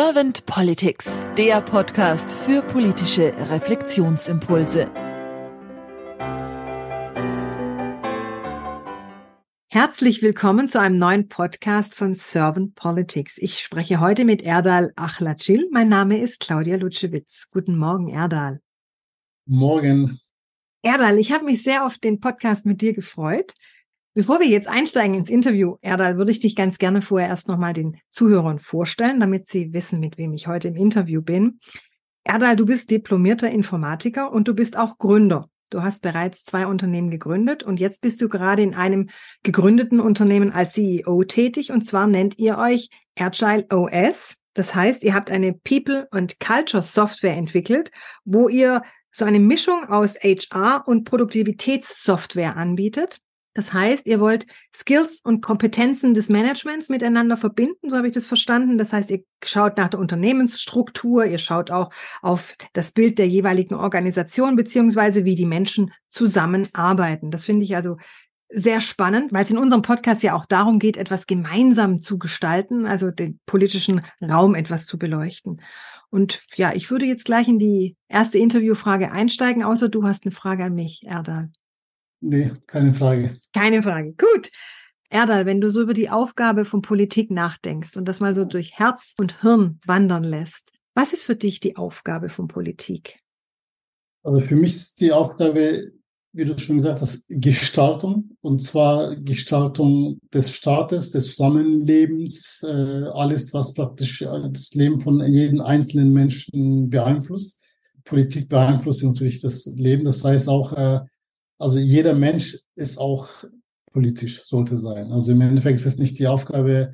Servant Politics, der Podcast für politische Reflexionsimpulse. Herzlich willkommen zu einem neuen Podcast von Servant Politics. Ich spreche heute mit Erdal Achlacil. Mein Name ist Claudia Lutschewitz. Guten Morgen, Erdal. Morgen. Erdal, ich habe mich sehr auf den Podcast mit dir gefreut. Bevor wir jetzt einsteigen ins Interview, Erdal, würde ich dich ganz gerne vorher erst nochmal den Zuhörern vorstellen, damit sie wissen, mit wem ich heute im Interview bin. Erdal, du bist diplomierter Informatiker und du bist auch Gründer. Du hast bereits zwei Unternehmen gegründet und jetzt bist du gerade in einem gegründeten Unternehmen als CEO tätig und zwar nennt ihr euch Agile OS. Das heißt, ihr habt eine People- und Culture Software entwickelt, wo ihr so eine Mischung aus HR und Produktivitätssoftware anbietet. Das heißt, ihr wollt Skills und Kompetenzen des Managements miteinander verbinden, so habe ich das verstanden. Das heißt, ihr schaut nach der Unternehmensstruktur, ihr schaut auch auf das Bild der jeweiligen Organisation beziehungsweise wie die Menschen zusammenarbeiten. Das finde ich also sehr spannend, weil es in unserem Podcast ja auch darum geht, etwas gemeinsam zu gestalten, also den politischen Raum etwas zu beleuchten. Und ja, ich würde jetzt gleich in die erste Interviewfrage einsteigen, außer du hast eine Frage an mich, Erdal. Nee, keine Frage. Keine Frage. Gut. Erdal, wenn du so über die Aufgabe von Politik nachdenkst und das mal so durch Herz und Hirn wandern lässt, was ist für dich die Aufgabe von Politik? Also für mich ist die Aufgabe, wie du schon gesagt hast, Gestaltung. Und zwar Gestaltung des Staates, des Zusammenlebens, äh, alles, was praktisch das Leben von jedem einzelnen Menschen beeinflusst. Politik beeinflusst natürlich das Leben. Das heißt auch, äh, also jeder Mensch ist auch politisch, sollte sein. Also im Endeffekt ist es nicht die Aufgabe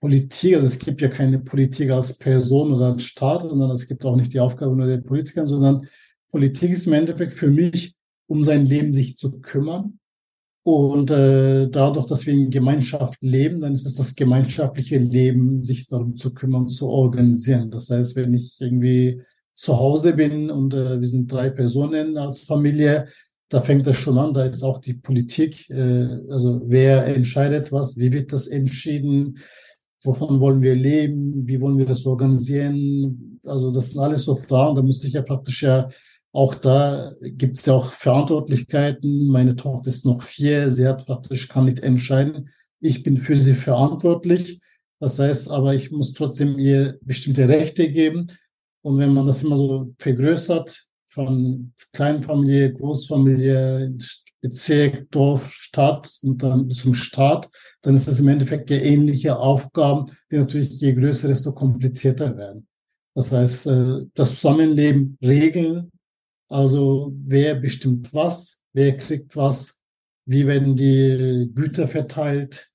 Politik, also es gibt ja keine Politik als Person oder als Staat, sondern es gibt auch nicht die Aufgabe nur der Politiker, sondern Politik ist im Endeffekt für mich, um sein Leben sich zu kümmern. Und äh, dadurch, dass wir in Gemeinschaft leben, dann ist es das gemeinschaftliche Leben, sich darum zu kümmern, zu organisieren. Das heißt, wenn ich irgendwie zu Hause bin und äh, wir sind drei Personen als Familie, da fängt das schon an, da ist auch die Politik, äh, also wer entscheidet was, wie wird das entschieden, wovon wollen wir leben, wie wollen wir das organisieren, also das sind alles so Fragen, da muss ich ja praktisch ja auch da gibt es ja auch Verantwortlichkeiten. Meine Tochter ist noch vier, sie hat praktisch, kann nicht entscheiden. Ich bin für sie verantwortlich. Das heißt aber, ich muss trotzdem ihr bestimmte Rechte geben. Und wenn man das immer so vergrößert, von Kleinfamilie, Großfamilie, Bezirk, Dorf, Stadt und dann zum Staat, dann ist es im Endeffekt ja ähnliche Aufgaben, die natürlich je größer, desto komplizierter werden. Das heißt, äh, das Zusammenleben regeln, also wer bestimmt was, wer kriegt was, wie werden die Güter verteilt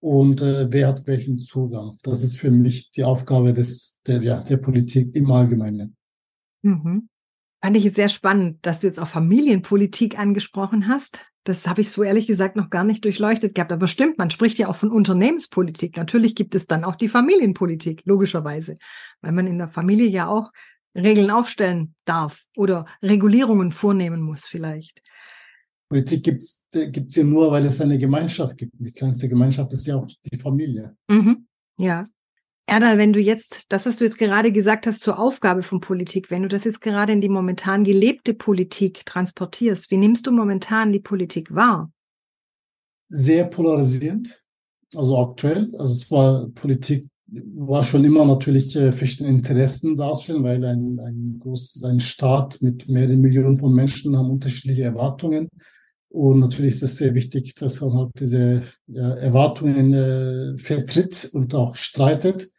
und äh, wer hat welchen Zugang. Das ist für mich die Aufgabe des, der, ja, der Politik im Allgemeinen. Mhm. Fand ich jetzt sehr spannend, dass du jetzt auch Familienpolitik angesprochen hast. Das habe ich so ehrlich gesagt noch gar nicht durchleuchtet gehabt. Aber stimmt, man spricht ja auch von Unternehmenspolitik. Natürlich gibt es dann auch die Familienpolitik, logischerweise, weil man in der Familie ja auch Regeln aufstellen darf oder Regulierungen vornehmen muss vielleicht. Politik gibt es gibt's ja nur, weil es eine Gemeinschaft gibt. Die kleinste Gemeinschaft ist ja auch die Familie. Mhm. Ja. Erdal, wenn du jetzt das, was du jetzt gerade gesagt hast zur Aufgabe von Politik, wenn du das jetzt gerade in die momentan gelebte Politik transportierst, wie nimmst du momentan die Politik wahr? Sehr polarisierend, also aktuell. Also es war Politik war schon immer natürlich äh, verschiedene Interessen darstellen, weil ein, ein, groß, ein Staat mit mehreren Millionen von Menschen haben unterschiedliche Erwartungen. Und natürlich ist es sehr wichtig, dass man halt diese ja, Erwartungen äh, vertritt und auch streitet.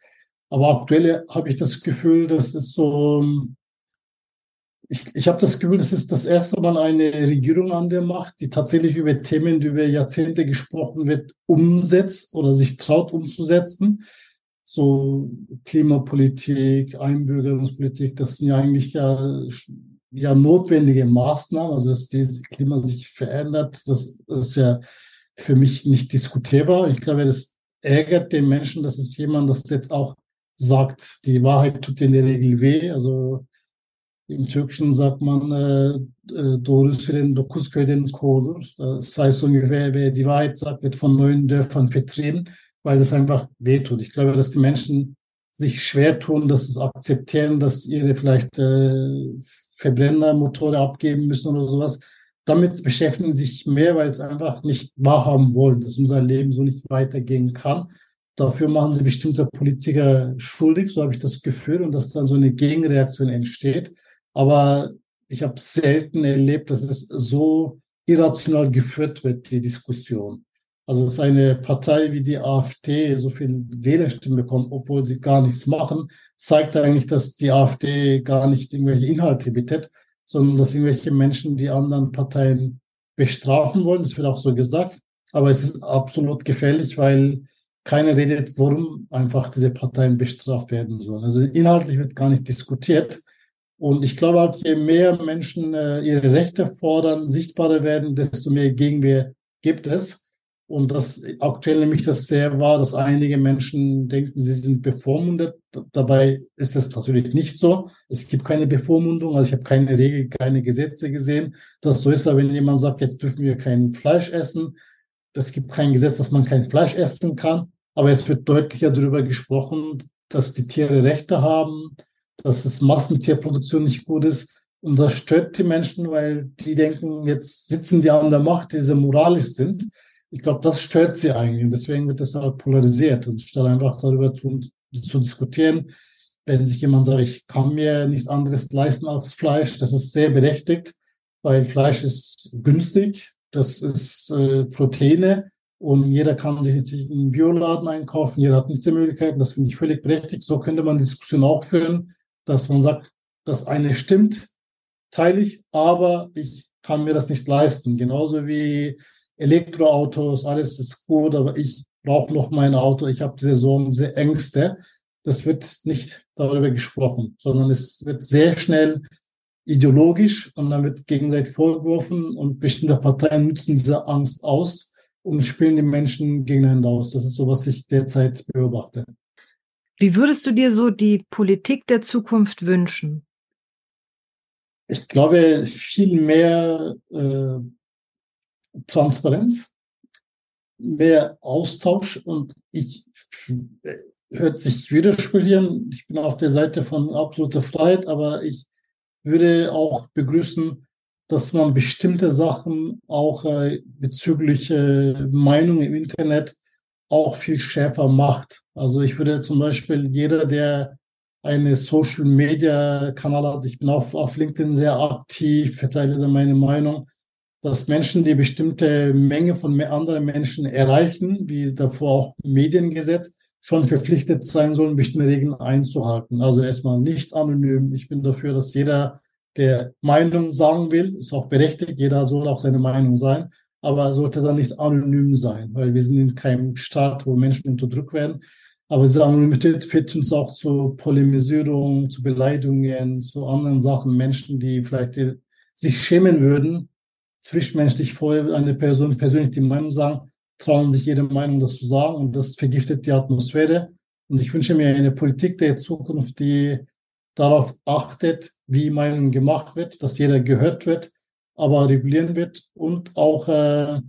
Aber aktuell habe ich das Gefühl, dass es so, ich, ich habe das Gefühl, das ist das erste Mal eine Regierung an der Macht, die tatsächlich über Themen, die über Jahrzehnte gesprochen wird, umsetzt oder sich traut umzusetzen. So Klimapolitik, Einbürgerungspolitik, das sind ja eigentlich ja, ja notwendige Maßnahmen. Also dass das Klima sich verändert, das ist ja für mich nicht diskutierbar. Ich glaube, das ärgert den Menschen, dass es jemand das jetzt auch sagt, die Wahrheit tut in der Regel weh. Also im Türkischen sagt man äh, äh doğru söyleyen dokuz köyden kovulur. Das heißt ungefähr, wer die Wahrheit sagt, wird von neuen Dörfern vertrieben, weil das einfach weh tut. Ich glaube, dass die Menschen sich schwer tun, das akzeptieren, dass ihre vielleicht äh, Verbrennermotore abgeben müssen oder sowas. Damit beschäftigen sie sich mehr, weil es einfach nicht wahrhaben wollen, dass unser Leben so nicht weitergehen kann. Dafür machen sie bestimmte Politiker schuldig, so habe ich das Gefühl, und dass dann so eine Gegenreaktion entsteht. Aber ich habe selten erlebt, dass es so irrational geführt wird, die Diskussion. Also dass eine Partei wie die AfD so viel Wählerstimmen bekommt, obwohl sie gar nichts machen, zeigt eigentlich, dass die AfD gar nicht irgendwelche Inhalte bietet, sondern dass irgendwelche Menschen die anderen Parteien bestrafen wollen. Das wird auch so gesagt. Aber es ist absolut gefährlich, weil keiner redet, warum einfach diese Parteien bestraft werden sollen. Also inhaltlich wird gar nicht diskutiert. Und ich glaube halt, je mehr Menschen äh, ihre Rechte fordern, sichtbarer werden, desto mehr Gegenwehr gibt es. Und das aktuell nämlich das sehr war, dass einige Menschen denken, sie sind bevormundet. Dabei ist es natürlich nicht so. Es gibt keine Bevormundung. Also ich habe keine Regel, keine Gesetze gesehen, dass so ist. Aber wenn jemand sagt, jetzt dürfen wir kein Fleisch essen, es gibt kein Gesetz, dass man kein Fleisch essen kann. Aber es wird deutlicher darüber gesprochen, dass die Tiere Rechte haben, dass es Massentierproduktion nicht gut ist. Und das stört die Menschen, weil die denken, jetzt sitzen die an der Macht, die sehr moralisch sind ich glaube, das stört sie eigentlich. Und deswegen wird das halt polarisiert. Und statt einfach darüber zu, zu diskutieren, wenn sich jemand sagt, ich kann mir nichts anderes leisten als Fleisch, das ist sehr berechtigt, weil Fleisch ist günstig, das ist äh, Proteine und jeder kann sich natürlich in einen Bioladen einkaufen, jeder hat Möglichkeiten, das finde ich völlig berechtigt. So könnte man Diskussion auch führen, dass man sagt, das eine stimmt, teile ich, aber ich kann mir das nicht leisten. Genauso wie Elektroautos, alles ist gut, aber ich brauche noch mein Auto, ich habe diese Sorgen, diese Ängste. Das wird nicht darüber gesprochen, sondern es wird sehr schnell ideologisch und dann wird gegenseitig vorgeworfen und bestimmte Parteien nutzen diese Angst aus und spielen die Menschen gegeneinander aus. Das ist so, was ich derzeit beobachte. Wie würdest du dir so die Politik der Zukunft wünschen? Ich glaube, viel mehr äh, Transparenz, mehr Austausch und ich hört sich widersprechen. Ich bin auf der Seite von absoluter Freiheit, aber ich würde auch begrüßen, dass man bestimmte Sachen auch äh, bezüglich äh, Meinung im Internet auch viel schärfer macht. Also ich würde zum Beispiel jeder, der eine Social Media Kanal hat, ich bin auf, auf LinkedIn sehr aktiv, verteile da meine Meinung, dass Menschen die bestimmte Menge von anderen Menschen erreichen, wie davor auch Mediengesetz, schon verpflichtet sein sollen, bestimmte Regeln einzuhalten. Also erstmal nicht anonym. Ich bin dafür, dass jeder, der Meinung sagen will, ist auch berechtigt, jeder soll auch seine Meinung sein, aber sollte dann nicht anonym sein, weil wir sind in keinem Staat, wo Menschen unterdrückt werden. Aber diese Anonymität führt uns auch zu Polemisierung, zu Beleidigungen, zu anderen Sachen, Menschen, die vielleicht sich schämen würden, zwischenmenschlich vorher eine Person persönlich die Meinung sagen, trauen sich jede Meinung das zu sagen und das vergiftet die Atmosphäre. Und ich wünsche mir eine Politik der Zukunft, die darauf achtet, wie Meinung gemacht wird, dass jeder gehört wird, aber regulieren wird und auch äh,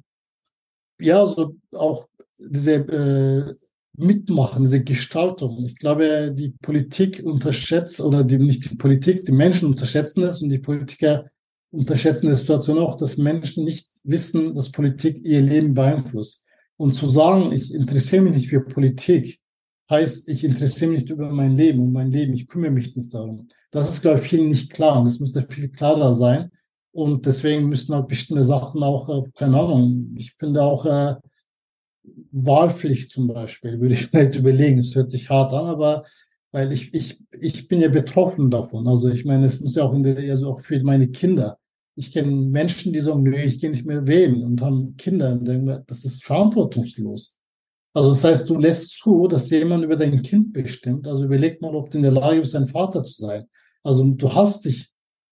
ja so auch diese äh, Mitmachen, diese Gestaltung. Ich glaube, die Politik unterschätzt oder die, nicht die Politik, die Menschen unterschätzen es und die Politiker unterschätzen die Situation auch, dass Menschen nicht wissen, dass Politik ihr Leben beeinflusst. Und zu sagen, ich interessiere mich nicht für Politik, heißt, ich interessiere mich nicht über mein Leben und mein Leben, ich kümmere mich nicht darum. Das ist, glaube ich, vielen nicht klar und das müsste viel klarer sein. Und deswegen müssen halt bestimmte Sachen auch, äh, keine Ahnung, ich finde auch äh, Wahlpflicht zum Beispiel, würde ich vielleicht überlegen. Es hört sich hart an, aber weil ich, ich, ich bin ja betroffen davon. Also ich meine, es muss ja auch in der, also auch für meine Kinder. Ich kenne Menschen, die sagen, nö, ich gehe nicht mehr wählen und haben Kinder und denken, das ist verantwortungslos. Also das heißt, du lässt zu, dass jemand über dein Kind bestimmt. Also überleg mal, ob du in der Lage bist, ein Vater zu sein. Also du hast dich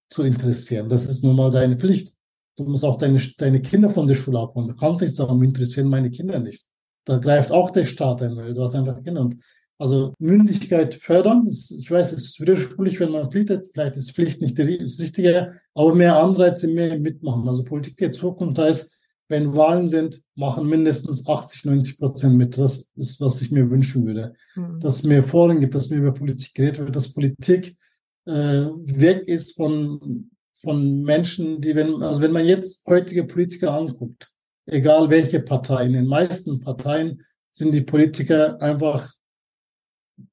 zu interessieren. Das ist nun mal deine Pflicht. Du musst auch deine, deine Kinder von der Schule abholen. Du kannst nicht sagen, interessieren meine Kinder nicht. Da greift auch der Staat ein, weil du hast einfach Kinder. Und also Mündigkeit fördern. Ich weiß, es ist widersprüchlich, wenn man pflichtet. Vielleicht ist Pflicht nicht das Richtige, aber mehr Anreize, mehr mitmachen. Also Politik der Zukunft heißt, wenn Wahlen sind, machen mindestens 80, 90 Prozent mit. Das ist, was ich mir wünschen würde. Mhm. Dass es mehr Foren gibt, dass mehr über Politik geredet wird, dass Politik äh, weg ist von, von Menschen, die, wenn, also wenn man jetzt heutige Politiker anguckt, egal welche Partei, in den meisten Parteien sind die Politiker einfach,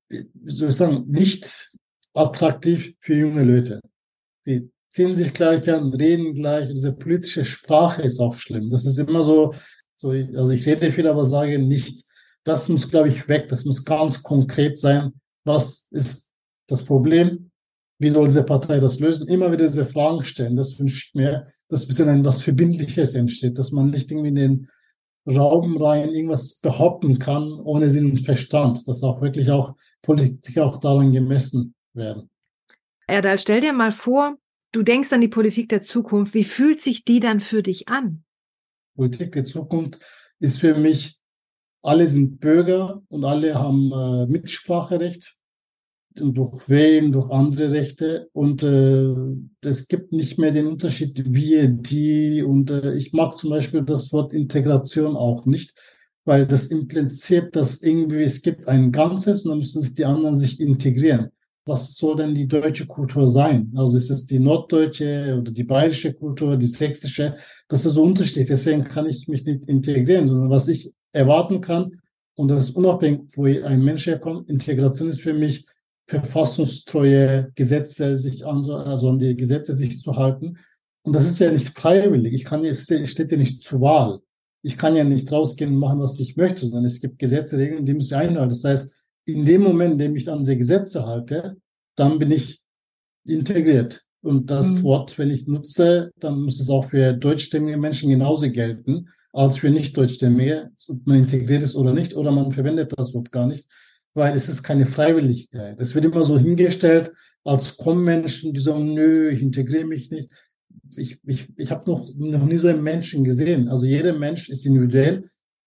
wie soll ich sagen, nicht attraktiv für junge Leute. Die ziehen sich gleich an, reden gleich. Diese politische Sprache ist auch schlimm. Das ist immer so, so also ich rede viel, aber sage nichts. Das muss, glaube ich, weg. Das muss ganz konkret sein. Was ist das Problem? Wie soll diese Partei das lösen? Immer wieder diese Fragen stellen. Das wünsche ich mir, dass ein bisschen ein was Verbindliches entsteht, dass man nicht irgendwie in den Raum rein irgendwas behaupten kann, ohne Sinn und Verstand, dass auch wirklich auch Politik auch daran gemessen werden. Erdal, stell dir mal vor, du denkst an die Politik der Zukunft. Wie fühlt sich die dann für dich an? Politik der Zukunft ist für mich, alle sind Bürger und alle haben äh, Mitspracherecht durch Wählen, durch andere Rechte und äh, es gibt nicht mehr den Unterschied wir, die und äh, ich mag zum Beispiel das Wort Integration auch nicht, weil das impliziert, dass irgendwie es gibt ein Ganzes und dann müssen sich die anderen sich integrieren was soll denn die deutsche Kultur sein? Also ist es die norddeutsche oder die bayerische Kultur, die sächsische? Das ist so unterschiedlich. Deswegen kann ich mich nicht integrieren, sondern was ich erwarten kann, und das ist unabhängig, wo ein Mensch herkommt, Integration ist für mich verfassungstreue Gesetze sich an, also an die Gesetze sich zu halten. Und das ist ja nicht freiwillig. Ich kann, es steht ja nicht zur Wahl. Ich kann ja nicht rausgehen und machen, was ich möchte, sondern es gibt Gesetze, Regeln, die muss ich einhalten. Das heißt, in dem Moment, in dem ich an diese Gesetze halte, dann bin ich integriert. Und das mhm. Wort, wenn ich nutze, dann muss es auch für deutschstämmige Menschen genauso gelten als für nicht deutschstämmige, ob man integriert ist oder nicht, oder man verwendet das Wort gar nicht, weil es ist keine Freiwilligkeit. Es wird immer so hingestellt, als kommen Menschen, die sagen, nö, ich integriere mich nicht. Ich, ich, ich habe noch, noch nie so einen Menschen gesehen. Also jeder Mensch ist individuell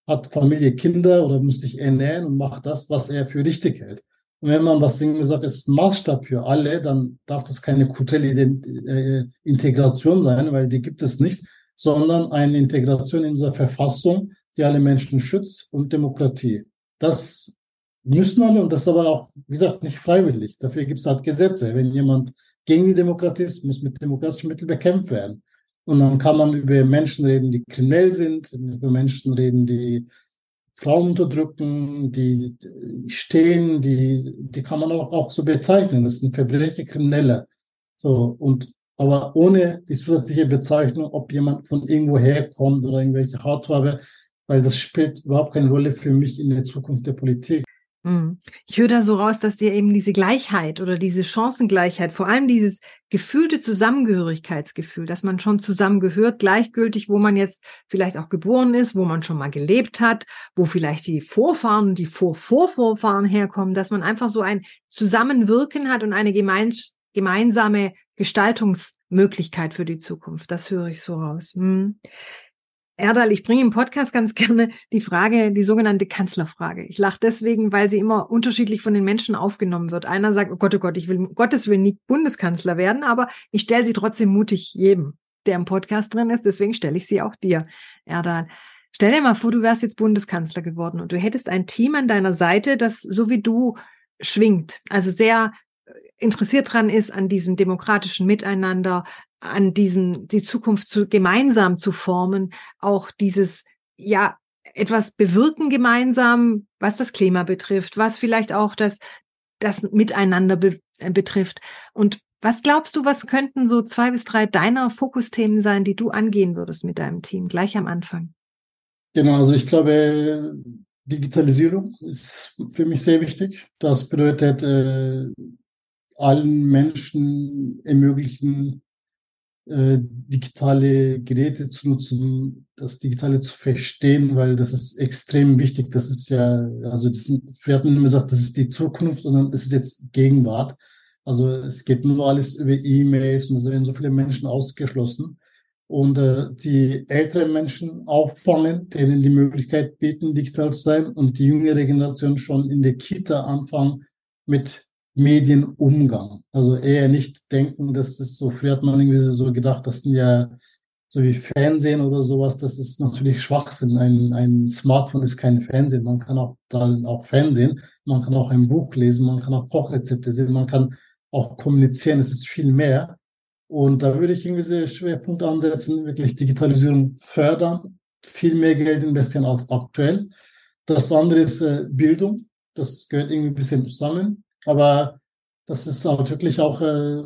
hat Familie, Kinder oder muss sich ernähren und macht das, was er für richtig hält. Und wenn man was gesagt ist ein Maßstab für alle, dann darf das keine kulturelle äh, Integration sein, weil die gibt es nicht, sondern eine Integration in unserer Verfassung, die alle Menschen schützt und Demokratie. Das müssen alle und das ist aber auch, wie gesagt, nicht freiwillig. Dafür gibt es halt Gesetze. Wenn jemand gegen die Demokratie ist, muss mit demokratischen Mitteln bekämpft werden. Und dann kann man über Menschen reden, die kriminell sind, über Menschen reden, die Frauen unterdrücken, die stehen, die, die kann man auch, auch so bezeichnen. Das sind Verbrecher, Kriminelle. So, und, aber ohne die zusätzliche Bezeichnung, ob jemand von irgendwo herkommt oder irgendwelche Hautfarbe, weil das spielt überhaupt keine Rolle für mich in der Zukunft der Politik. Hm. Ich höre da so raus, dass dir eben diese Gleichheit oder diese Chancengleichheit, vor allem dieses gefühlte Zusammengehörigkeitsgefühl, dass man schon zusammengehört, gleichgültig, wo man jetzt vielleicht auch geboren ist, wo man schon mal gelebt hat, wo vielleicht die Vorfahren, die Vorvorvorfahren herkommen, dass man einfach so ein Zusammenwirken hat und eine gemeins gemeinsame Gestaltungsmöglichkeit für die Zukunft. Das höre ich so raus. Hm. Erdal, ich bringe im Podcast ganz gerne die Frage, die sogenannte Kanzlerfrage. Ich lache deswegen, weil sie immer unterschiedlich von den Menschen aufgenommen wird. Einer sagt, oh Gott, oh Gott, ich will Gottes Willen nicht Bundeskanzler werden, aber ich stelle sie trotzdem mutig jedem, der im Podcast drin ist. Deswegen stelle ich sie auch dir, Erdal. Stell dir mal vor, du wärst jetzt Bundeskanzler geworden und du hättest ein Team an deiner Seite, das so wie du schwingt, also sehr interessiert dran ist an diesem demokratischen Miteinander, an diesem, die Zukunft zu, gemeinsam zu formen, auch dieses, ja, etwas bewirken gemeinsam, was das Klima betrifft, was vielleicht auch das, das Miteinander be äh, betrifft. Und was glaubst du, was könnten so zwei bis drei deiner Fokusthemen sein, die du angehen würdest mit deinem Team, gleich am Anfang? Genau, also ich glaube, Digitalisierung ist für mich sehr wichtig. Das bedeutet, äh, allen Menschen ermöglichen, äh, digitale Geräte zu nutzen, das Digitale zu verstehen, weil das ist extrem wichtig. Das ist ja, also das, wir hatten immer gesagt, das ist die Zukunft, sondern das ist jetzt Gegenwart. Also es geht nur alles über E-Mails und da werden so viele Menschen ausgeschlossen. Und äh, die älteren Menschen auffangen, denen die Möglichkeit bieten, digital zu sein und die jüngere Generation schon in der Kita anfangen mit Medienumgang. Also eher nicht denken, dass es so, früher hat man irgendwie so gedacht, das sind ja so wie Fernsehen oder sowas, das ist natürlich Schwachsinn. Ein, ein Smartphone ist kein Fernsehen. Man kann auch dann auch Fernsehen, man kann auch ein Buch lesen, man kann auch Kochrezepte sehen, man kann auch kommunizieren. Es ist viel mehr. Und da würde ich irgendwie sehr Schwerpunkt ansetzen, wirklich Digitalisierung fördern, viel mehr Geld investieren als aktuell. Das andere ist äh, Bildung. Das gehört irgendwie ein bisschen zusammen. Aber das ist halt wirklich auch äh,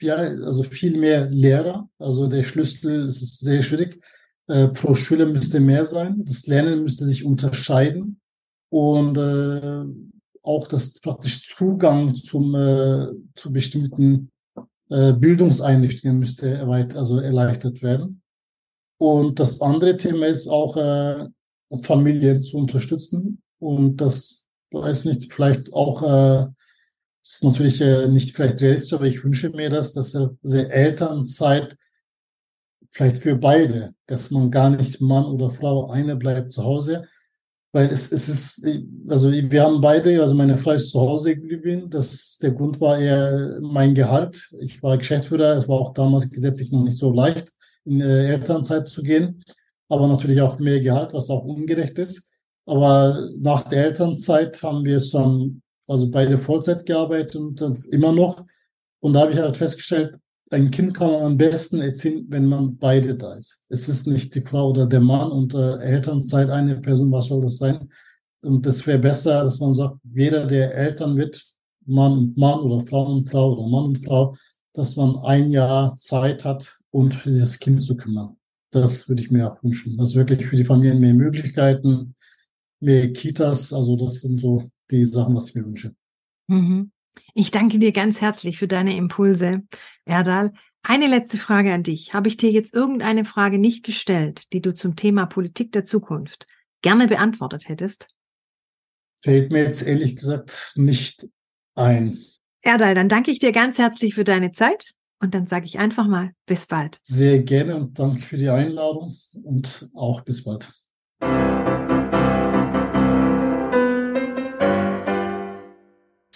ja, also viel mehr Lehrer. Also der Schlüssel ist sehr schwierig. Äh, pro Schüler müsste mehr sein. Das Lernen müsste sich unterscheiden. Und äh, auch das praktisch Zugang zum, äh, zu bestimmten äh, Bildungseinrichtungen müsste erweitert, also erleichtert werden. Und das andere Thema ist auch äh, Familien zu unterstützen. Und das weiß nicht, vielleicht auch äh, ist natürlich äh, nicht vielleicht realistisch, aber ich wünsche mir das, dass diese Elternzeit vielleicht für beide, dass man gar nicht Mann oder Frau eine bleibt zu Hause, weil es, es ist, also wir haben beide, also meine Frau ist zu Hause geblieben, das der Grund war eher mein Gehalt. Ich war Geschäftsführer, es war auch damals gesetzlich noch nicht so leicht, in äh, Elternzeit zu gehen, aber natürlich auch mehr Gehalt, was auch ungerecht ist. Aber nach der Elternzeit haben wir es dann also beide Vollzeit gearbeitet und immer noch. Und da habe ich halt festgestellt, ein Kind kann man am besten erziehen, wenn man beide da ist. Es ist nicht die Frau oder der Mann und äh, Elternzeit eine Person, was soll das sein? Und das wäre besser, dass man sagt, jeder, der Eltern wird, Mann und Mann oder Frau und Frau oder Mann und Frau, dass man ein Jahr Zeit hat, um dieses Kind zu kümmern. Das würde ich mir auch wünschen. Das ist wirklich für die Familien mehr Möglichkeiten, mehr Kitas. Also das sind so die Sachen, was ich mir wünsche. Mhm. Ich danke dir ganz herzlich für deine Impulse, Erdal. Eine letzte Frage an dich. Habe ich dir jetzt irgendeine Frage nicht gestellt, die du zum Thema Politik der Zukunft gerne beantwortet hättest? Fällt mir jetzt ehrlich gesagt nicht ein. Erdal, dann danke ich dir ganz herzlich für deine Zeit und dann sage ich einfach mal bis bald. Sehr gerne und danke für die Einladung und auch bis bald.